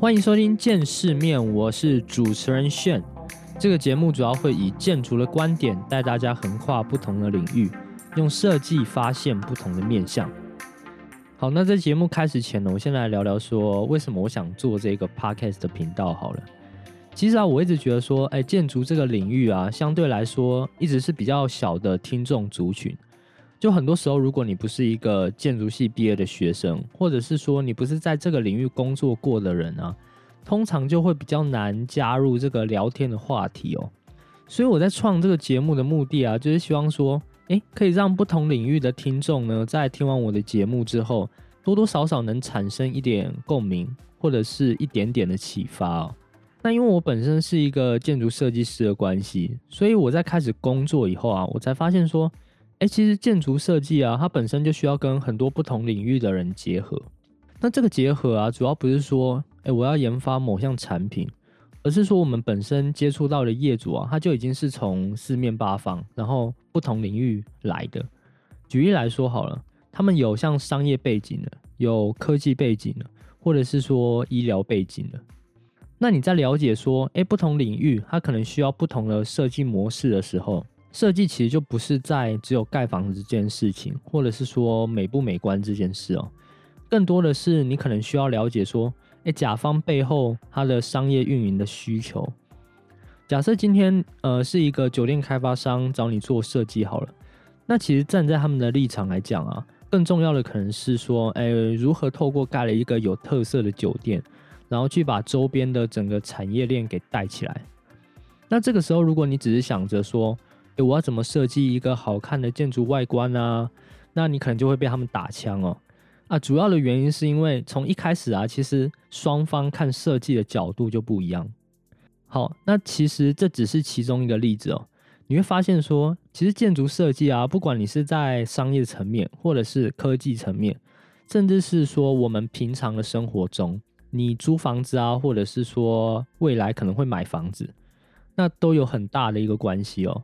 欢迎收听《见世面》，我是主持人炫。这个节目主要会以建筑的观点带大家横跨不同的领域，用设计发现不同的面向。好，那在节目开始前呢，我先来聊聊说为什么我想做这个 podcast 的频道。好了，其实啊，我一直觉得说，哎，建筑这个领域啊，相对来说一直是比较小的听众族群。就很多时候，如果你不是一个建筑系毕业的学生，或者是说你不是在这个领域工作过的人啊，通常就会比较难加入这个聊天的话题哦。所以我在创这个节目的目的啊，就是希望说，诶，可以让不同领域的听众呢，在听完我的节目之后，多多少少能产生一点共鸣，或者是一点点的启发哦。那因为我本身是一个建筑设计师的关系，所以我在开始工作以后啊，我才发现说。哎，其实建筑设计啊，它本身就需要跟很多不同领域的人结合。那这个结合啊，主要不是说，哎，我要研发某项产品，而是说我们本身接触到的业主啊，他就已经是从四面八方，然后不同领域来的。举例来说好了，他们有像商业背景的，有科技背景的，或者是说医疗背景的。那你在了解说，哎，不同领域它可能需要不同的设计模式的时候。设计其实就不是在只有盖房子这件事情，或者是说美不美观这件事哦，更多的是你可能需要了解说，哎，甲方背后它的商业运营的需求。假设今天呃是一个酒店开发商找你做设计好了，那其实站在他们的立场来讲啊，更重要的可能是说，哎，如何透过盖了一个有特色的酒店，然后去把周边的整个产业链给带起来。那这个时候，如果你只是想着说，我要怎么设计一个好看的建筑外观啊？那你可能就会被他们打枪哦。啊，主要的原因是因为从一开始啊，其实双方看设计的角度就不一样。好，那其实这只是其中一个例子哦。你会发现说，其实建筑设计啊，不管你是在商业层面，或者是科技层面，甚至是说我们平常的生活中，你租房子啊，或者是说未来可能会买房子，那都有很大的一个关系哦。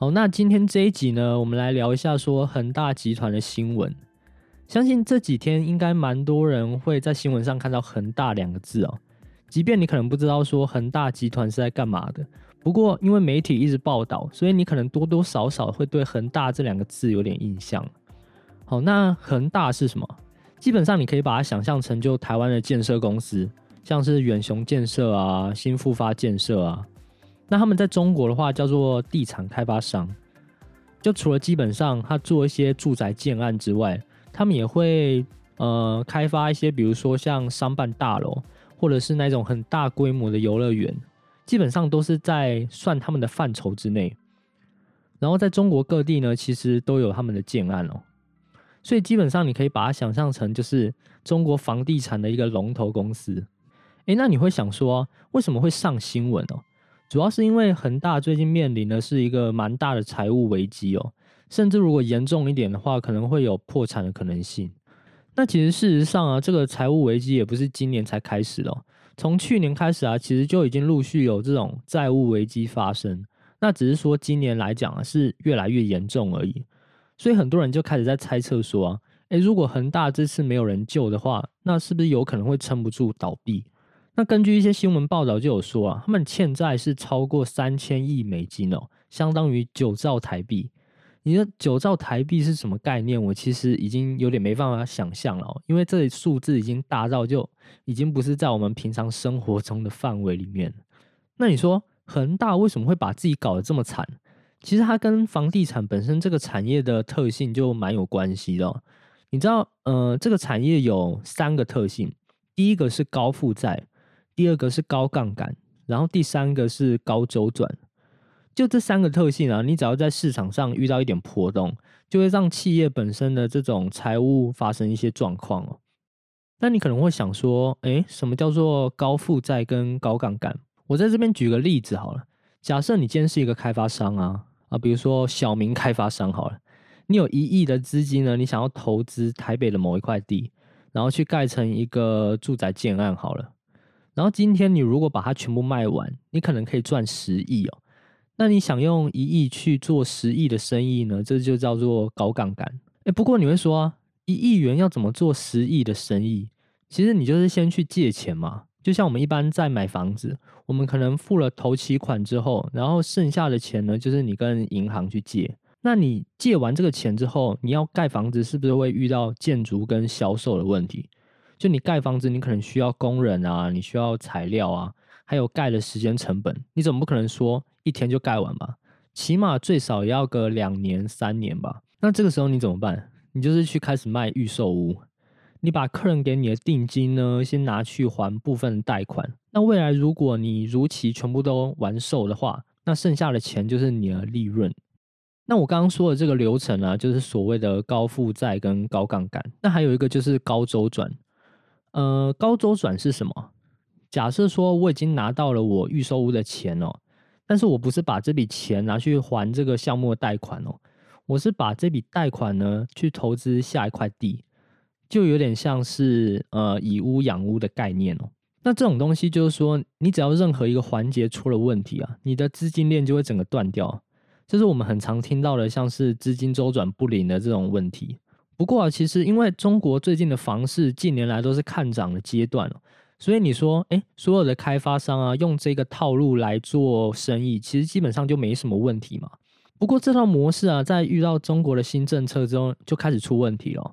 好，那今天这一集呢，我们来聊一下说恒大集团的新闻。相信这几天应该蛮多人会在新闻上看到恒大两个字哦。即便你可能不知道说恒大集团是在干嘛的，不过因为媒体一直报道，所以你可能多多少少会对恒大这两个字有点印象。好，那恒大是什么？基本上你可以把它想象成就台湾的建设公司，像是远雄建设啊、新复发建设啊。那他们在中国的话叫做地产开发商，就除了基本上他做一些住宅建案之外，他们也会呃开发一些，比如说像商办大楼，或者是那种很大规模的游乐园，基本上都是在算他们的范畴之内。然后在中国各地呢，其实都有他们的建案哦，所以基本上你可以把它想象成就是中国房地产的一个龙头公司。诶，那你会想说，为什么会上新闻哦？主要是因为恒大最近面临的是一个蛮大的财务危机哦，甚至如果严重一点的话，可能会有破产的可能性。那其实事实上啊，这个财务危机也不是今年才开始哦，从去年开始啊，其实就已经陆续有这种债务危机发生。那只是说今年来讲啊，是越来越严重而已。所以很多人就开始在猜测说啊，诶，如果恒大这次没有人救的话，那是不是有可能会撑不住倒闭？那根据一些新闻报道就有说啊，他们欠债是超过三千亿美金哦，相当于九兆台币。你说九兆台币是什么概念？我其实已经有点没办法想象了，因为这数字已经大到就已经不是在我们平常生活中的范围里面。那你说恒大为什么会把自己搞得这么惨？其实它跟房地产本身这个产业的特性就蛮有关系的。你知道，呃，这个产业有三个特性，第一个是高负债。第二个是高杠杆，然后第三个是高周转，就这三个特性啊，你只要在市场上遇到一点波动，就会让企业本身的这种财务发生一些状况哦。那你可能会想说，诶，什么叫做高负债跟高杠杆？我在这边举个例子好了，假设你今天是一个开发商啊，啊，比如说小明开发商好了，你有一亿的资金呢，你想要投资台北的某一块地，然后去盖成一个住宅建案好了。然后今天你如果把它全部卖完，你可能可以赚十亿哦。那你想用一亿去做十亿的生意呢？这就叫做高杠杆。哎，不过你会说啊，一亿元要怎么做十亿的生意？其实你就是先去借钱嘛。就像我们一般在买房子，我们可能付了头期款之后，然后剩下的钱呢，就是你跟银行去借。那你借完这个钱之后，你要盖房子，是不是会遇到建筑跟销售的问题？就你盖房子，你可能需要工人啊，你需要材料啊，还有盖的时间成本，你总不可能说一天就盖完吧？起码最少要个两年三年吧？那这个时候你怎么办？你就是去开始卖预售屋，你把客人给你的定金呢，先拿去还部分贷款。那未来如果你如期全部都完售的话，那剩下的钱就是你的利润。那我刚刚说的这个流程啊，就是所谓的高负债跟高杠杆。那还有一个就是高周转。呃，高周转是什么？假设说我已经拿到了我预售屋的钱哦，但是我不是把这笔钱拿去还这个项目的贷款哦，我是把这笔贷款呢去投资下一块地，就有点像是呃以屋养屋的概念哦。那这种东西就是说，你只要任何一个环节出了问题啊，你的资金链就会整个断掉。这是我们很常听到的，像是资金周转不灵的这种问题。不过啊，其实因为中国最近的房市近年来都是看涨的阶段所以你说，哎，所有的开发商啊，用这个套路来做生意，其实基本上就没什么问题嘛。不过这套模式啊，在遇到中国的新政策之后，就开始出问题了。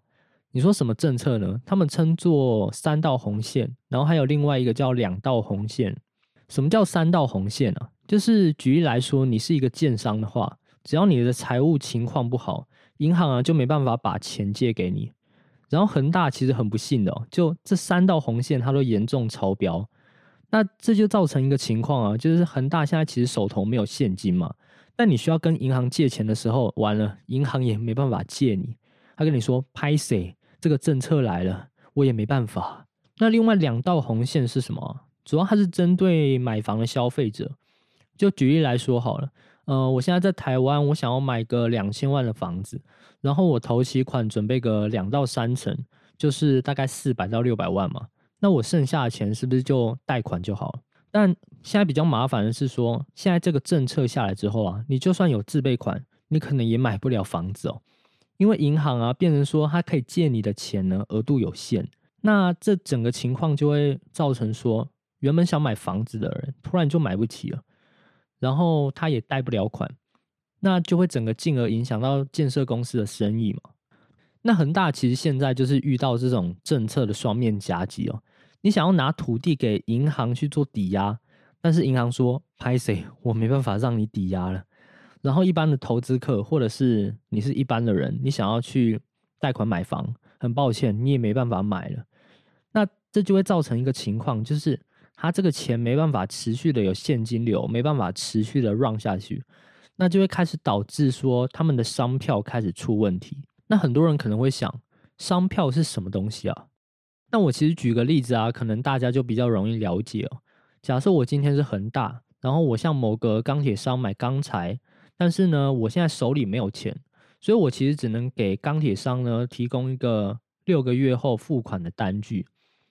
你说什么政策呢？他们称作三道红线，然后还有另外一个叫两道红线。什么叫三道红线呢？就是举例来说，你是一个建商的话，只要你的财务情况不好，银行啊就没办法把钱借给你。然后恒大其实很不幸的，就这三道红线它都严重超标，那这就造成一个情况啊，就是恒大现在其实手头没有现金嘛，但你需要跟银行借钱的时候，完了银行也没办法借你，他跟你说拍谁这个政策来了，我也没办法。那另外两道红线是什么？主要它是针对买房的消费者。就举例来说好了，呃，我现在在台湾，我想要买个两千万的房子，然后我头期款准备个两到三成，就是大概四百到六百万嘛。那我剩下的钱是不是就贷款就好了？但现在比较麻烦的是说，现在这个政策下来之后啊，你就算有自备款，你可能也买不了房子哦，因为银行啊变成说它可以借你的钱呢额度有限，那这整个情况就会造成说，原本想买房子的人突然就买不起了。然后他也贷不了款，那就会整个进而影响到建设公司的生意嘛。那恒大其实现在就是遇到这种政策的双面夹击哦。你想要拿土地给银行去做抵押，但是银行说拍谁我没办法让你抵押了。然后一般的投资客或者是你是一般的人，你想要去贷款买房，很抱歉你也没办法买了。那这就会造成一个情况，就是。他这个钱没办法持续的有现金流，没办法持续的 run 下去，那就会开始导致说他们的商票开始出问题。那很多人可能会想，商票是什么东西啊？那我其实举个例子啊，可能大家就比较容易了解哦。假设我今天是恒大，然后我向某个钢铁商买钢材，但是呢，我现在手里没有钱，所以我其实只能给钢铁商呢提供一个六个月后付款的单据。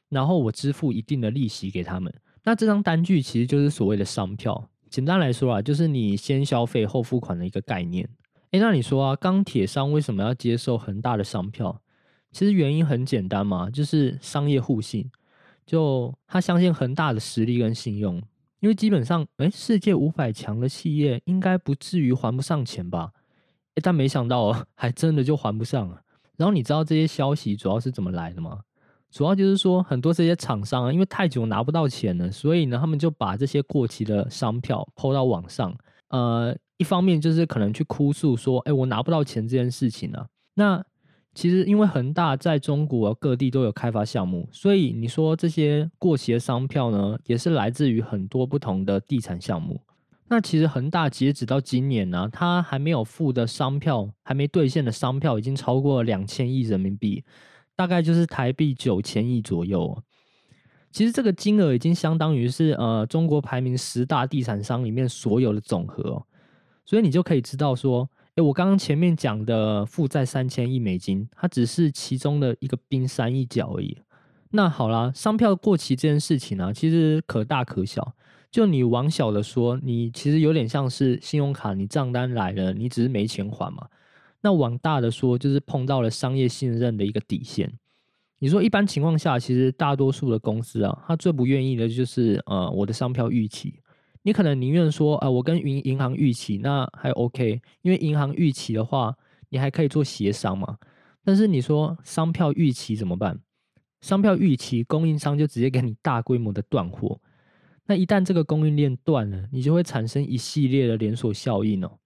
然后我支付一定的利息给他们，那这张单据其实就是所谓的商票。简单来说啊，就是你先消费后付款的一个概念。诶，那你说啊，钢铁商为什么要接受恒大的商票？其实原因很简单嘛，就是商业互信，就他相信恒大的实力跟信用。因为基本上，诶，世界五百强的企业应该不至于还不上钱吧？诶，但没想到哦，还真的就还不上了。然后你知道这些消息主要是怎么来的吗？主要就是说，很多这些厂商啊，因为太久拿不到钱了，所以呢，他们就把这些过期的商票抛到网上。呃，一方面就是可能去哭诉说，哎，我拿不到钱这件事情呢。那其实因为恒大在中国各地都有开发项目，所以你说这些过期的商票呢，也是来自于很多不同的地产项目。那其实恒大截止到今年呢，它还没有付的商票，还没兑现的商票已经超过两千亿人民币。大概就是台币九千亿左右，其实这个金额已经相当于是呃中国排名十大地产商里面所有的总和，所以你就可以知道说，诶，我刚刚前面讲的负债三千亿美金，它只是其中的一个冰山一角而已。那好啦，商票过期这件事情呢，其实可大可小。就你往小的说，你其实有点像是信用卡，你账单来了，你只是没钱还嘛。那往大的说，就是碰到了商业信任的一个底线。你说一般情况下，其实大多数的公司啊，他最不愿意的就是呃我的商票逾期。你可能宁愿说啊，我跟银银行预期那还 OK，因为银行预期的话，你还可以做协商嘛。但是你说商票预期怎么办？商票预期供应商就直接给你大规模的断货。那一旦这个供应链断了，你就会产生一系列的连锁效应哦。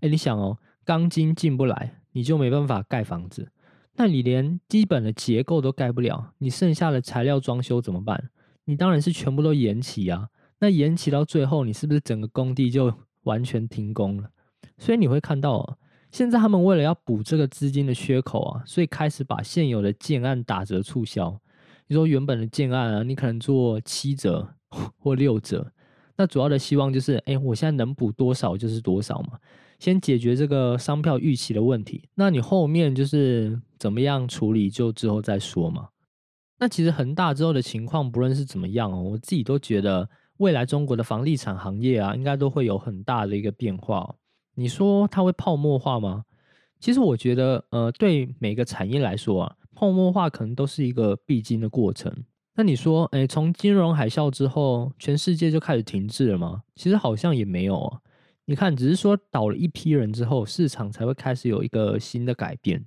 哎，你想哦，钢筋进不来，你就没办法盖房子。那你连基本的结构都盖不了，你剩下的材料装修怎么办？你当然是全部都延期啊。那延期到最后，你是不是整个工地就完全停工了？所以你会看到，现在他们为了要补这个资金的缺口啊，所以开始把现有的建案打折促销。你说原本的建案啊，你可能做七折 或六折，那主要的希望就是，哎，我现在能补多少就是多少嘛，先解决这个商票预期的问题。那你后面就是怎么样处理，就之后再说嘛。那其实恒大之后的情况，不论是怎么样哦，我自己都觉得。未来中国的房地产行业啊，应该都会有很大的一个变化。你说它会泡沫化吗？其实我觉得，呃，对每个产业来说啊，泡沫化可能都是一个必经的过程。那你说，哎，从金融海啸之后，全世界就开始停滞了吗？其实好像也没有啊。你看，只是说倒了一批人之后，市场才会开始有一个新的改变。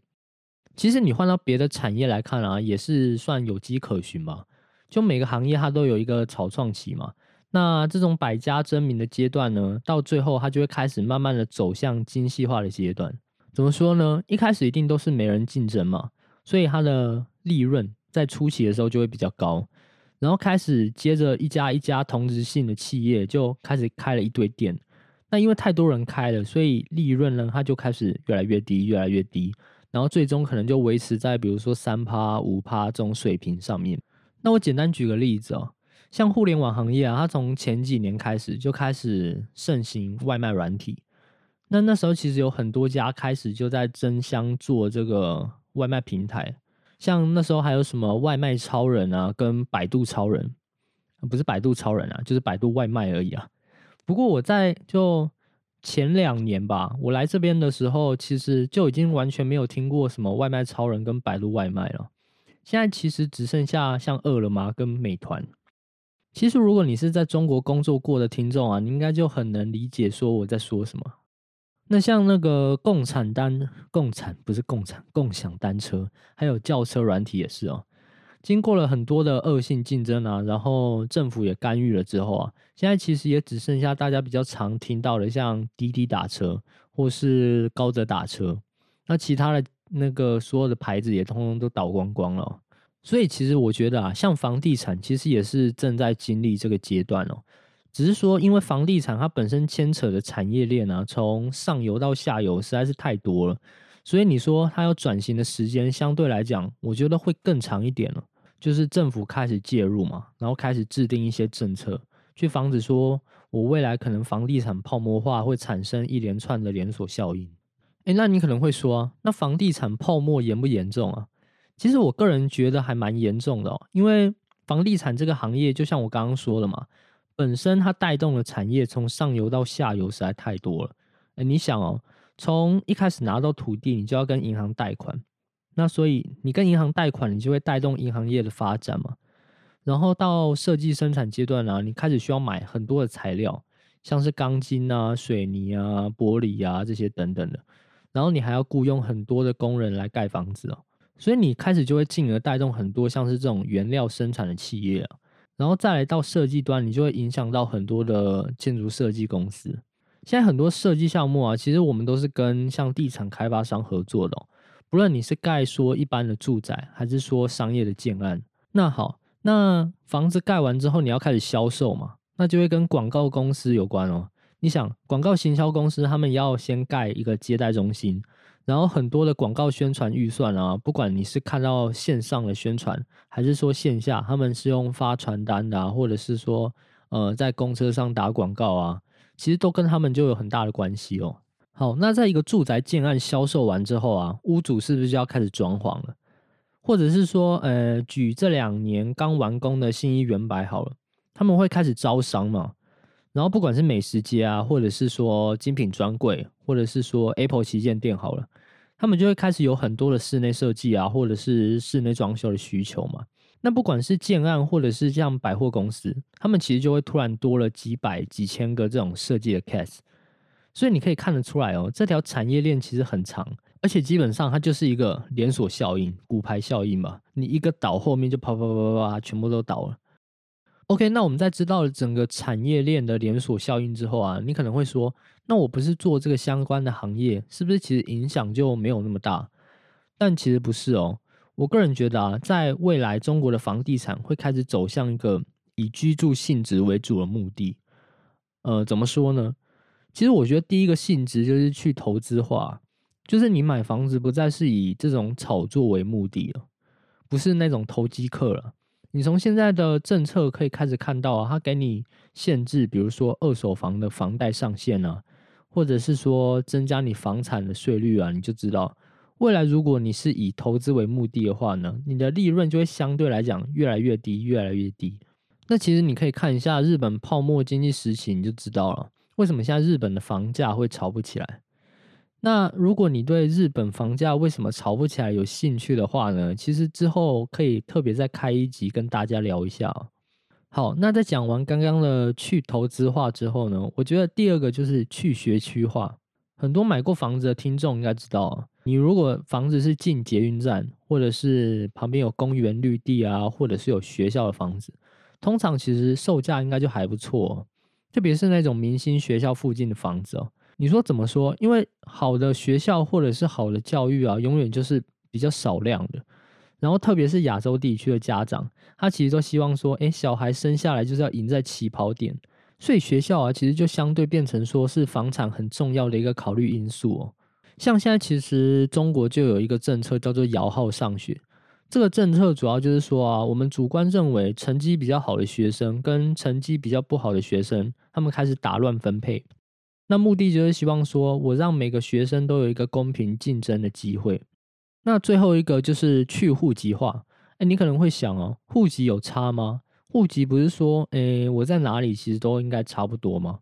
其实你换到别的产业来看啊，也是算有迹可循嘛。就每个行业它都有一个草创期嘛。那这种百家争鸣的阶段呢，到最后它就会开始慢慢的走向精细化的阶段。怎么说呢？一开始一定都是没人竞争嘛，所以它的利润在初期的时候就会比较高。然后开始接着一家一家同质性的企业就开始开了一堆店。那因为太多人开了，所以利润呢它就开始越来越低，越来越低。然后最终可能就维持在比如说三趴、五趴这种水平上面。那我简单举个例子哦。像互联网行业啊，它从前几年开始就开始盛行外卖软体。那那时候其实有很多家开始就在争相做这个外卖平台。像那时候还有什么外卖超人啊，跟百度超人，不是百度超人啊，就是百度外卖而已啊。不过我在就前两年吧，我来这边的时候，其实就已经完全没有听过什么外卖超人跟百度外卖了。现在其实只剩下像饿了么跟美团。其实，如果你是在中国工作过的听众啊，你应该就很能理解说我在说什么。那像那个共产单、共产不是共产，共享单车，还有轿车软体也是哦。经过了很多的恶性竞争啊，然后政府也干预了之后啊，现在其实也只剩下大家比较常听到的，像滴滴打车或是高德打车。那其他的那个所有的牌子也通通都倒光光了。所以其实我觉得啊，像房地产其实也是正在经历这个阶段哦。只是说，因为房地产它本身牵扯的产业链啊，从上游到下游实在是太多了，所以你说它要转型的时间相对来讲，我觉得会更长一点了。就是政府开始介入嘛，然后开始制定一些政策，去防止说我未来可能房地产泡沫化会产生一连串的连锁效应。诶，那你可能会说啊，那房地产泡沫严不严重啊？其实我个人觉得还蛮严重的，因为房地产这个行业，就像我刚刚说的嘛，本身它带动的产业从上游到下游实在太多了。哎，你想哦，从一开始拿到土地，你就要跟银行贷款，那所以你跟银行贷款，你就会带动银行业的发展嘛。然后到设计生产阶段呢，你开始需要买很多的材料，像是钢筋啊、水泥啊、玻璃啊这些等等的，然后你还要雇佣很多的工人来盖房子哦。所以你开始就会进而带动很多像是这种原料生产的企业啊，然后再来到设计端，你就会影响到很多的建筑设计公司。现在很多设计项目啊，其实我们都是跟像地产开发商合作的，不论你是盖说一般的住宅，还是说商业的建案。那好，那房子盖完之后，你要开始销售嘛，那就会跟广告公司有关哦。你想，广告行销公司他们要先盖一个接待中心。然后很多的广告宣传预算啊，不管你是看到线上的宣传，还是说线下，他们是用发传单的，啊，或者是说呃在公车上打广告啊，其实都跟他们就有很大的关系哦。好，那在一个住宅建案销售完之后啊，屋主是不是就要开始装潢了？或者是说，呃，举这两年刚完工的新一元白好了，他们会开始招商嘛？然后不管是美食街啊，或者是说精品专柜，或者是说 Apple 旗舰店好了。他们就会开始有很多的室内设计啊，或者是室内装修的需求嘛。那不管是建案或者是像百货公司，他们其实就会突然多了几百、几千个这种设计的 case。所以你可以看得出来哦，这条产业链其实很长，而且基本上它就是一个连锁效应、骨牌效应嘛。你一个倒，后面就啪啪啪啪啪，全部都倒了。OK，那我们在知道了整个产业链的连锁效应之后啊，你可能会说，那我不是做这个相关的行业，是不是其实影响就没有那么大？但其实不是哦。我个人觉得啊，在未来中国的房地产会开始走向一个以居住性质为主的目的。呃，怎么说呢？其实我觉得第一个性质就是去投资化，就是你买房子不再是以这种炒作为目的了，不是那种投机客了。你从现在的政策可以开始看到啊，它给你限制，比如说二手房的房贷上限啊，或者是说增加你房产的税率啊，你就知道。未来，如果你是以投资为目的的话呢，你的利润就会相对来讲越来越低，越来越低。那其实你可以看一下日本泡沫经济时期，你就知道了为什么现在日本的房价会炒不起来。那如果你对日本房价为什么炒不起来有兴趣的话呢，其实之后可以特别再开一集跟大家聊一下。好，那在讲完刚刚的去投资化之后呢，我觉得第二个就是去学区化。很多买过房子的听众应该知道。你如果房子是近捷运站，或者是旁边有公园绿地啊，或者是有学校的房子，通常其实售价应该就还不错。特别是那种明星学校附近的房子哦，你说怎么说？因为好的学校或者是好的教育啊，永远就是比较少量的。然后特别是亚洲地区的家长，他其实都希望说，哎，小孩生下来就是要赢在起跑点，所以学校啊，其实就相对变成说是房产很重要的一个考虑因素哦。像现在其实中国就有一个政策叫做摇号上学，这个政策主要就是说啊，我们主观认为成绩比较好的学生跟成绩比较不好的学生，他们开始打乱分配，那目的就是希望说我让每个学生都有一个公平竞争的机会。那最后一个就是去户籍化，哎，你可能会想哦，户籍有差吗？户籍不是说，哎，我在哪里其实都应该差不多吗？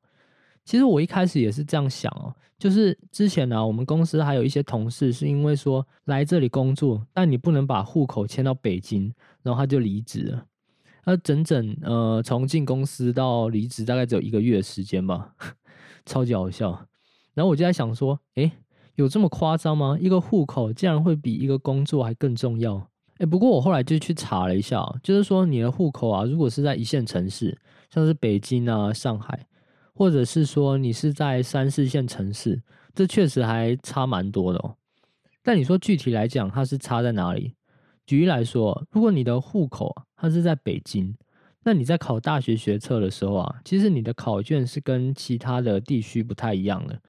其实我一开始也是这样想哦，就是之前呢，我们公司还有一些同事是因为说来这里工作，但你不能把户口迁到北京，然后他就离职了。他整整呃从进公司到离职大概只有一个月的时间吧，超级好笑。然后我就在想说，诶，有这么夸张吗？一个户口竟然会比一个工作还更重要？诶，不过我后来就去查了一下，就是说你的户口啊，如果是在一线城市，像是北京啊、上海。或者是说你是在三四线城市，这确实还差蛮多的哦。但你说具体来讲，它是差在哪里？举例来说，如果你的户口它是在北京，那你在考大学学测的时候啊，其实你的考卷是跟其他的地区不太一样的。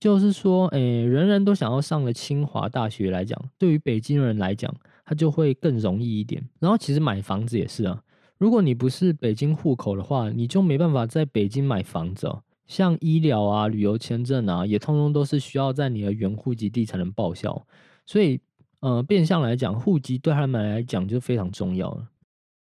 就是说，诶，人人都想要上了清华大学来讲，对于北京人来讲，它就会更容易一点。然后其实买房子也是啊。如果你不是北京户口的话，你就没办法在北京买房子哦。像医疗啊、旅游签证啊，也通通都是需要在你的原户籍地才能报销。所以，呃，变相来讲，户籍对他们来讲就非常重要了。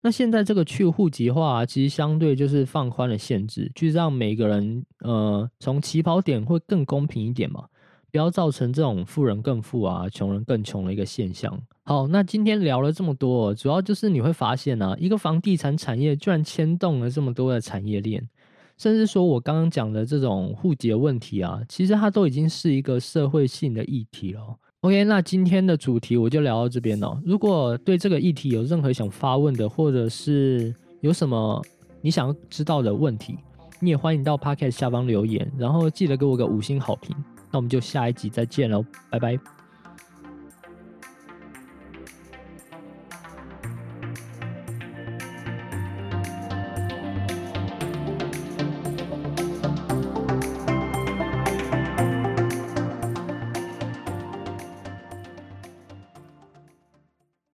那现在这个去户籍化，其实相对就是放宽了限制，去让每个人呃从起跑点会更公平一点嘛。不要造成这种富人更富啊，穷人更穷的一个现象。好，那今天聊了这么多，主要就是你会发现呢，一个房地产产业居然牵动了这么多的产业链，甚至说我刚刚讲的这种户籍问题啊，其实它都已经是一个社会性的议题了。OK，那今天的主题我就聊到这边了。如果对这个议题有任何想发问的，或者是有什么你想要知道的问题，你也欢迎到 Podcast 下方留言，然后记得给我个五星好评。那我们就下一集再见喽，拜拜。